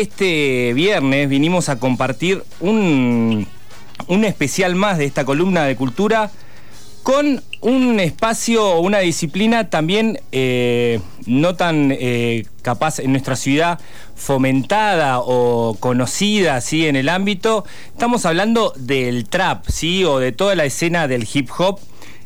este viernes vinimos a compartir un, un especial más de esta columna de cultura con un espacio o una disciplina también eh, no tan eh, capaz en nuestra ciudad fomentada o conocida ¿sí? en el ámbito. Estamos hablando del trap, ¿sí? o de toda la escena del hip hop,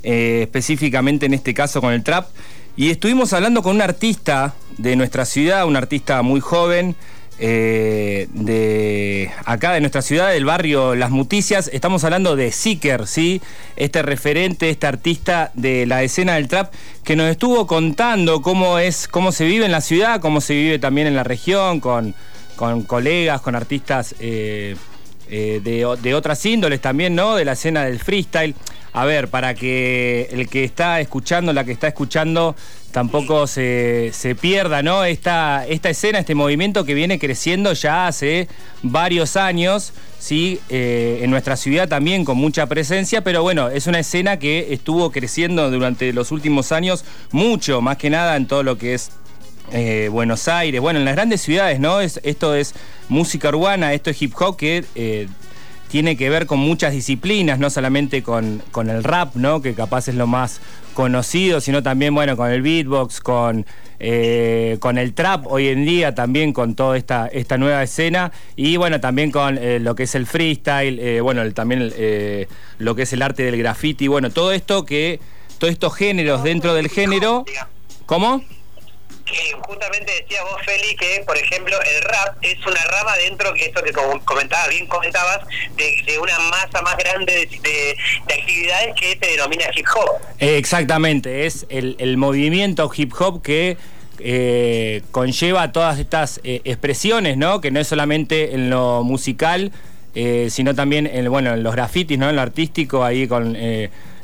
eh, específicamente en este caso con el trap. Y estuvimos hablando con un artista de nuestra ciudad, un artista muy joven, eh, de acá de nuestra ciudad, del barrio Las Muticias. Estamos hablando de Seeker, ¿sí? Este referente, este artista de la escena del trap, que nos estuvo contando cómo es, cómo se vive en la ciudad, cómo se vive también en la región, con, con colegas, con artistas eh, eh, de, de otras índoles también, ¿no? De la escena del freestyle. A ver, para que el que está escuchando, la que está escuchando, tampoco se, pierda, ¿no? Esta, esta escena, este movimiento que viene creciendo ya hace varios años, ¿sí? Eh, en nuestra ciudad también con mucha presencia, pero bueno, es una escena que estuvo creciendo durante los últimos años mucho, más que nada en todo lo que es eh, Buenos Aires, bueno, en las grandes ciudades, ¿no? Es, esto es música urbana, esto es hip hop que eh, tiene que ver con muchas disciplinas, no solamente con, con, el rap, ¿no? Que capaz es lo más conocido, sino también, bueno, con el beatbox, con, eh, con el trap hoy en día, también con toda esta, esta nueva escena, y bueno, también con eh, lo que es el freestyle, eh, bueno, también lo que es el arte del graffiti, bueno, todo esto que, todos estos géneros dentro del género. ¿Cómo? Que justamente decías vos, Feli, que por ejemplo el rap es una rama dentro, que esto que comentabas, bien comentabas, de, una masa más grande de, actividades que se denomina hip hop. Exactamente, es el, movimiento hip hop que eh, conlleva todas estas eh, expresiones, ¿no? Que no es solamente en lo musical, eh, sino también en, bueno, en los grafitis, ¿no? En lo artístico, ahí con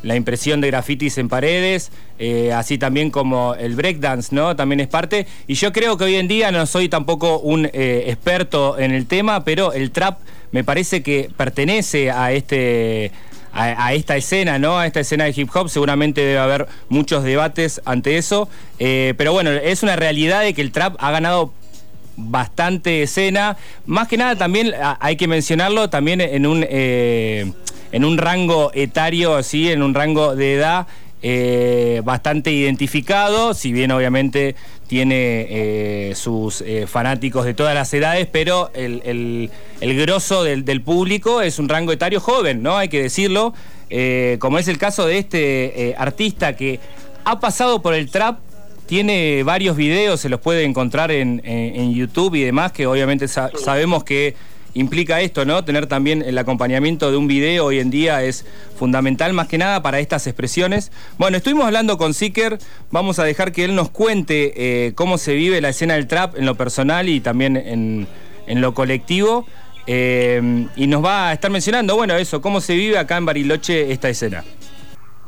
la impresión de grafitis en paredes, eh, así también como el breakdance, ¿no? También es parte. Y yo creo que hoy en día no soy tampoco un eh, experto en el tema, pero el trap me parece que pertenece a este. A, esta escena, ¿no? A esta escena de hip hop, seguramente debe haber muchos debates ante eso. Eh, pero bueno, es una realidad de que el trap ha ganado bastante escena. Más que nada también hay que mencionarlo también en un en un rango etario, así, en un rango de edad eh, bastante identificado, si bien obviamente tiene eh, sus eh, fanáticos de todas las edades, pero el, el, grosso del, público es un rango etario joven, ¿no? Hay que decirlo, como es el caso de este artista que ha pasado por el trap tiene varios videos, se los puede encontrar en, YouTube y demás, que obviamente sabemos que implica esto, ¿no? Tener también el acompañamiento de un video hoy en día es fundamental más que nada para estas expresiones. Bueno, estuvimos hablando con Seeker, vamos a dejar que él nos cuente eh, cómo se vive la escena del trap en lo personal y también en, lo colectivo. Eh, y nos va a estar mencionando, bueno, eso, cómo se vive acá en Bariloche esta escena.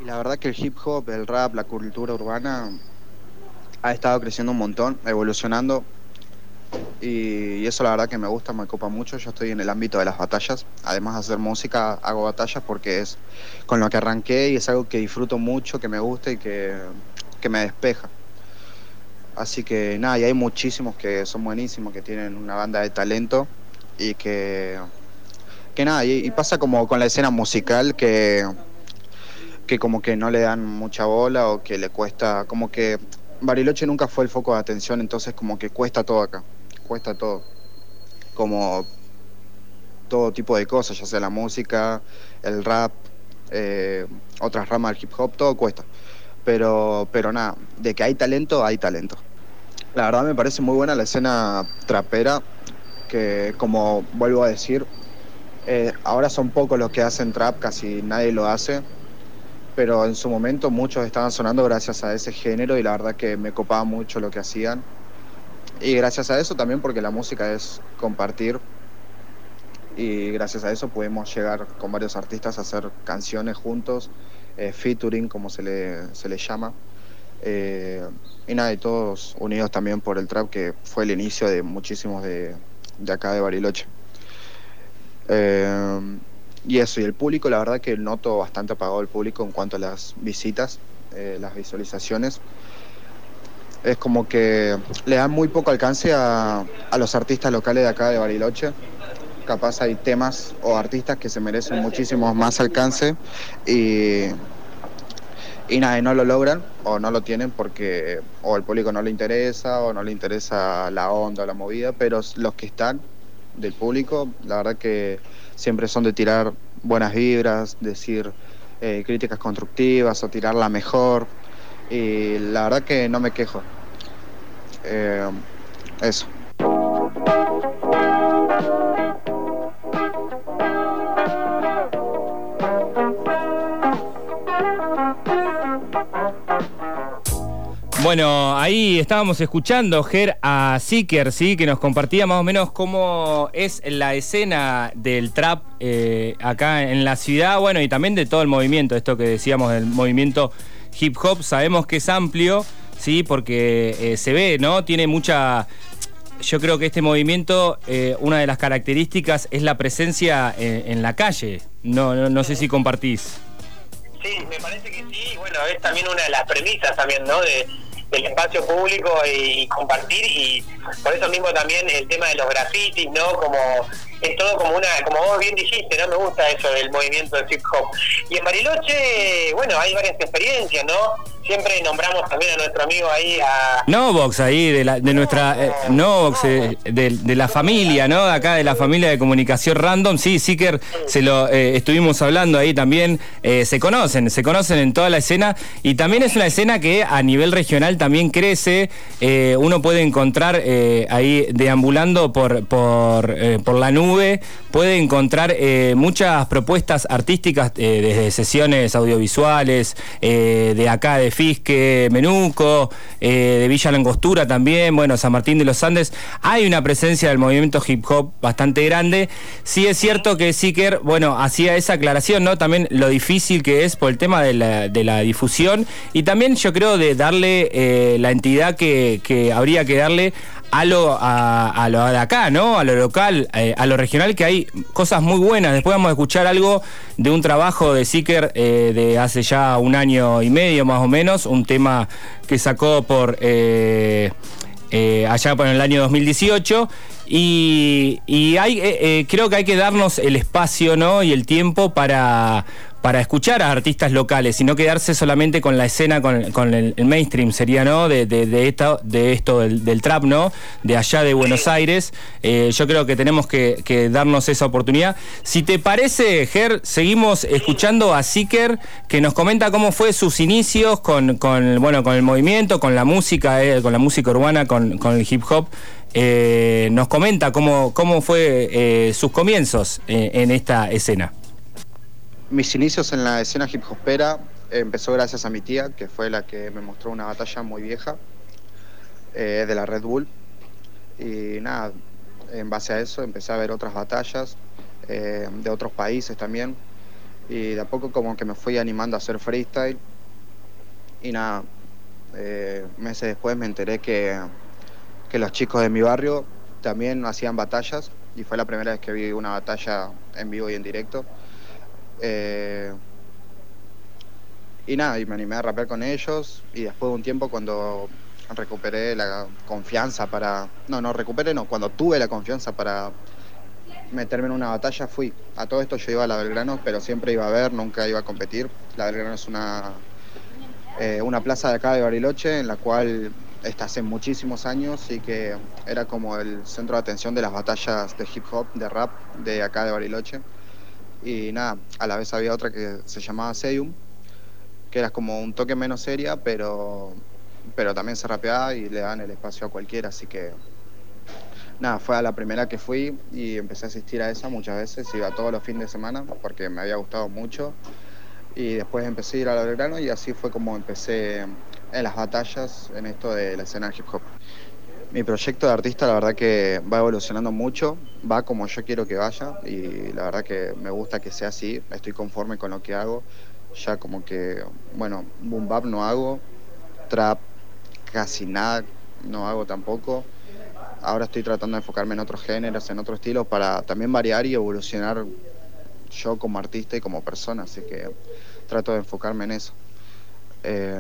Y la verdad que el hip hop, el rap, la cultura urbana ha estado creciendo un montón, evolucionando y, eso la verdad que me gusta, me ocupa mucho. Yo estoy en el ámbito de las batallas. Además de hacer música, hago batallas porque es con lo que arranqué y es algo que disfruto mucho, que me gusta y que, me despeja. Así que nada, y hay muchísimos que son buenísimos, que tienen una banda de talento y que, que nada, y, pasa como con la escena musical que, que como que no le dan mucha bola o que le cuesta, como que Bariloche nunca fue el foco de atención, entonces como que cuesta todo acá cuesta todo. Como todo tipo de cosas, ya sea la música, el rap, eh, otras ramas del hip hop, todo cuesta. Pero, pero nada, de que hay talento, hay talento. La verdad me parece muy buena la escena trapera, que como vuelvo a decir, eh, ahora son pocos los que hacen trap, casi nadie lo hace, pero en su momento muchos estaban sonando gracias a ese género y la verdad que me copaba mucho lo que hacían y gracias a eso también porque la música es compartir y gracias a eso pudimos llegar con varios artistas a hacer canciones juntos, eh, featuring como se le, se le llama. Eh, y nada, y todos unidos también por el trap que fue el inicio de muchísimos de, de acá de Bariloche. Eh, y eso, y el público, la verdad que noto bastante apagado el público en cuanto a las visitas, las visualizaciones. es como que le dan muy poco alcance a, a los artistas locales de acá de Bariloche capaz hay temas o artistas que se merecen muchísimo más alcance y, y nada, no lo logran o no lo tienen porque o el público no le interesa o no le interesa la onda o la movida, pero los que están del público, la verdad que siempre son de tirar buenas vibras, decir eh, críticas constructivas o tirarla mejor y la verdad que no me quejo. Eh, eso. Bueno, ahí estábamos escuchando, Ger, a Seeker, ¿sí? que nos compartía más o menos cómo es la escena del trap eh, acá en la ciudad, bueno, y también de todo el movimiento, esto que decíamos del movimiento hip hop, sabemos que es amplio, ¿sí? porque eh, se ve, ¿no? Tiene mucha... Yo creo que este movimiento, eh, una de las características es la presencia en, la calle. No, no, no sé si compartís. Sí, me parece que sí. Bueno, es también una de las premisas también, ¿no? De, del espacio público y, compartir y por eso mismo también el tema de los grafitis, ¿no? Como es todo como una, como vos bien dijiste, ¿no? Me gusta eso del movimiento de hip hop. Y en Bariloche, bueno, hay varias experiencias, ¿no? Siempre nombramos también a nuestro amigo ahí a Novox ahí de, la, de nuestra eh, Novox eh, de, la familia no acá de la familia de comunicación random. Sí Siker se lo eh, estuvimos hablando ahí también. Se conocen se conocen en toda la escena. Y también es una escena que a nivel regional también crece. Uno puede encontrar ahí deambulando por por, por la nube. Puede encontrar muchas propuestas artísticas desde sesiones audiovisuales de acá de Fisque, Menuco, eh, de Villa Langostura también, bueno, San Martín de los Andes, hay una presencia del movimiento hip hop bastante grande. Sí es cierto que Siker, bueno, hacía esa aclaración, ¿no? También lo difícil que es por el tema de la, difusión y también yo creo de darle eh, la entidad que, que habría que darle a lo, a, lo de acá, ¿no? A lo local, eh, a lo regional, que hay cosas muy buenas. Después vamos a escuchar algo de un trabajo de Seeker eh, de hace ya un año y medio más o menos, un tema que sacó por eh, allá por el año 2018. Y, y hay, creo que hay que darnos el espacio ¿no? y el tiempo para, para escuchar a artistas locales y no quedarse solamente con la escena, con, el, mainstream, sería, ¿no? De, de, esto, de esto del, trap, ¿no? De allá de Buenos Aires. Eh, yo creo que tenemos que, darnos esa oportunidad. Si te parece, Ger, seguimos escuchando a Seeker, que nos comenta cómo fue sus inicios con, bueno, con el movimiento, con la música, eh, con la música urbana, con, el hip hop. Eh, nos comenta cómo, cómo fue sus comienzos en esta escena. Mis inicios en la escena hip hopera empezó gracias a mi tía, que fue la que me mostró una batalla muy vieja eh, de la Red Bull. Y nada, en base a eso empecé a ver otras batallas eh, de otros países también. Y de a poco como que me fui animando a hacer freestyle. Y nada, eh, meses después me enteré que, que los chicos de mi barrio también hacían batallas. Y fue la primera vez que vi una batalla en vivo y en directo. Eh, y nada, y me animé a rapear con ellos y después de un tiempo cuando recuperé la confianza para... No, no recuperé, no, cuando tuve la confianza para meterme en una batalla fui. A todo esto yo iba a la Belgrano, pero siempre iba a ver, nunca iba a competir. La Belgrano es una, eh, una plaza de acá de Bariloche en la cual está hace muchísimos años y que era como el centro de atención de las batallas de hip hop, de rap de acá de Bariloche. Y nada, a la vez había otra que se llamaba Sedium, que era como un toque menos seria, pero, pero también se rapeaba y le dan el espacio a cualquiera, así que nada, fue a la primera que fui y empecé a asistir a esa muchas veces, iba todos los fines de semana porque me había gustado mucho y después empecé a ir a Belgrano y así fue como empecé en las batallas en esto de la escena hip hop. Mi proyecto de artista la verdad que va evolucionando mucho, va como yo quiero que vaya y la verdad que me gusta que sea así, estoy conforme con lo que hago, ya como que, bueno, boom bap no hago, trap casi nada no hago tampoco, ahora estoy tratando de enfocarme en otros géneros, en otros estilos para también variar y evolucionar yo como artista y como persona, así que trato de enfocarme en eso. Eh,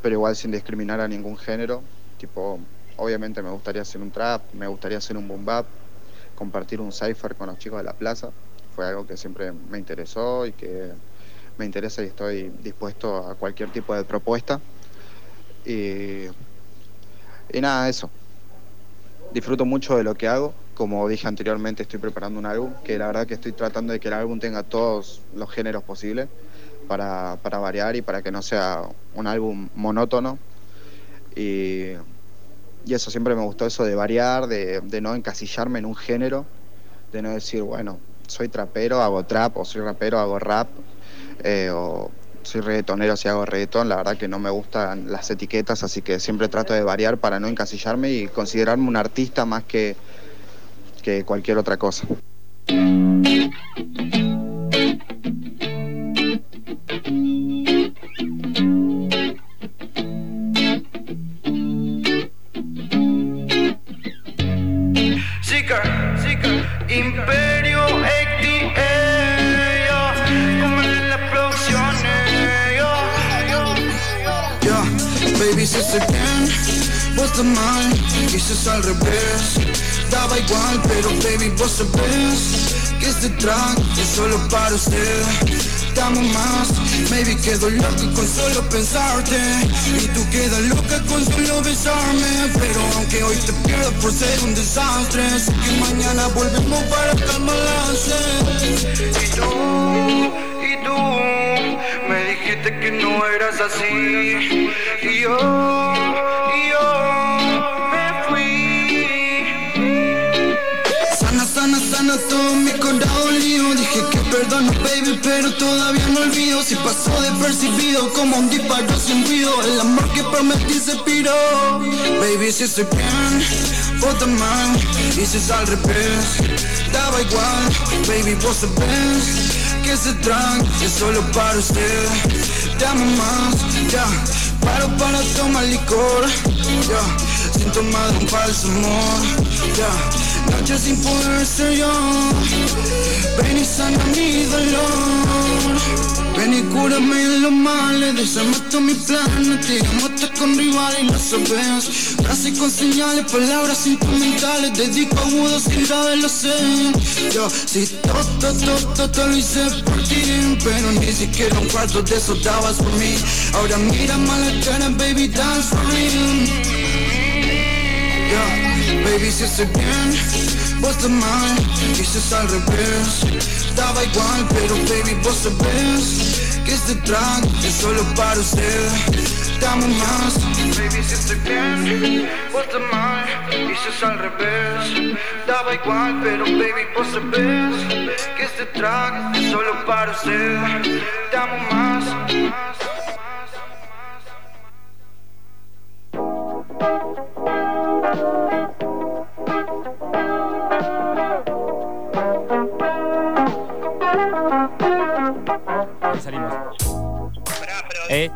pero igual sin discriminar a ningún género, Tipo, obviamente me gustaría hacer un trap, me gustaría hacer un boom bap, compartir un cipher con los chicos de la plaza. Fue algo que siempre me interesó y que me interesa y estoy dispuesto a cualquier tipo de propuesta. Y, y nada, eso. Disfruto mucho de lo que hago. Como dije anteriormente, estoy preparando un álbum, que la verdad que estoy tratando de que el álbum tenga todos los géneros posibles para, para variar y para que no sea un álbum monótono. Y, y eso siempre me gustó, eso de variar, de, de no encasillarme en un género, de no decir, bueno, soy trapero, hago trap, o soy rapero, hago rap, eh, o soy reggaetonero si hago reggaetón, la verdad que no me gustan las etiquetas, así que siempre trato de variar para no encasillarme y considerarme un artista más que, que cualquier otra cosa. Al revés. Daba igual, pero baby, vos sabés que este track es solo para usted. Estamos más Maybe quedo loco con solo pensarte. Y tú quedas loca con solo besarme. Pero aunque hoy te pierdo por ser un desastre Sé que mañana volvemos para calmar Y tú, y tú Me dijiste que no eras así. Y yo, y yo Perdono baby pero todavía no olvido. Si pasó percibido como un disparo sin ruido. El amor que prometí se piró. Baby si estoy bien, vos mal Y si es al revés, daba igual. Baby vos sabés que ese track es solo para usted Te amo más, ya Paro para tomar licor, ya Sin tomar un falso amor, ya Noche sin poder ser yo. Ven y sana mi dolor. Ven y cúrame de los males. Desarmato mi plan Te hasta con rivales y no sabes. Frases con señales, palabras instrumentales Dedico agudos y graves lo sé. Yo si todo, todo, todo lo hice por ti. Pero ni siquiera un cuarto de eso dabas por mí. Ahora mira mala cara, baby, dance for real Baby, si estoy bien, vos estás mal Y si es al revés, daba igual Pero baby, vos sabés que este track es solo para usted. Dame más. Baby, si estoy bien, vos estás mal Y si es al revés, daba igual Pero baby, vos sabés que este track es solo para usted. Dame más Salimos. Eh.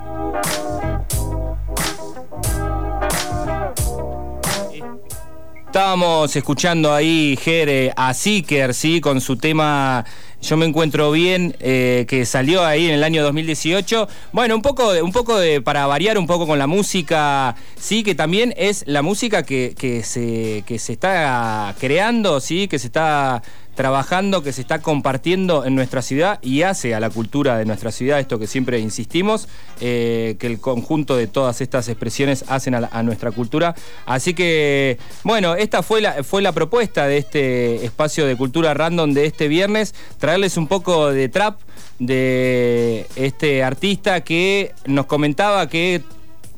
Estábamos escuchando ahí, Jere, a Seeker, ¿sí? Con su tema yo me encuentro bien, eh, que salió ahí en el año 2018. Bueno, un poco, de, un poco de, para variar un poco con la música, sí, que también es la música que, que, se, que se está creando, sí, que se está trabajando, que se está compartiendo en nuestra ciudad y hace a la cultura de nuestra ciudad, esto que siempre insistimos, eh, que el conjunto de todas estas expresiones hacen a, nuestra cultura. Así que, bueno, esta fue la, fue la propuesta de este espacio de cultura random de este viernes, traerles un poco de trap de este artista que nos comentaba que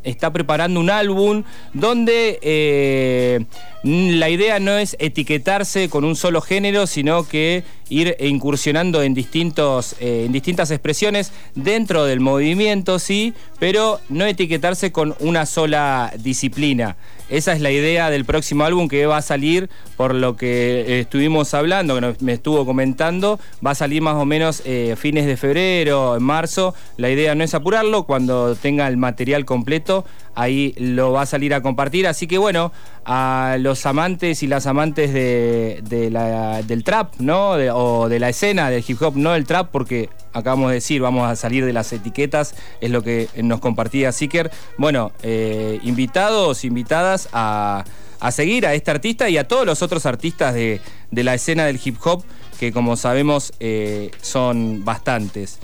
está preparando un álbum donde eh, la idea no es etiquetarse con un solo género, sino que ir incursionando en, distintos, eh, en distintas expresiones dentro del movimiento, sí, pero no etiquetarse con una sola disciplina. Esa es la idea del próximo álbum que va a salir, por lo que estuvimos hablando, que me estuvo comentando, va a salir más o menos eh, fines de febrero, en marzo. La idea no es apurarlo, cuando tenga el material completo, ahí lo va a salir a compartir. Así que bueno, a los amantes y las amantes de, del trap, ¿no? o de la escena del hip hop, no el trap, porque acabamos de decir, vamos a salir de las etiquetas, es lo que nos compartía Siker. Bueno, eh, invitados, invitadas a, seguir a este artista y a todos los otros artistas de, la escena del hip hop, que como sabemos eh, son bastantes.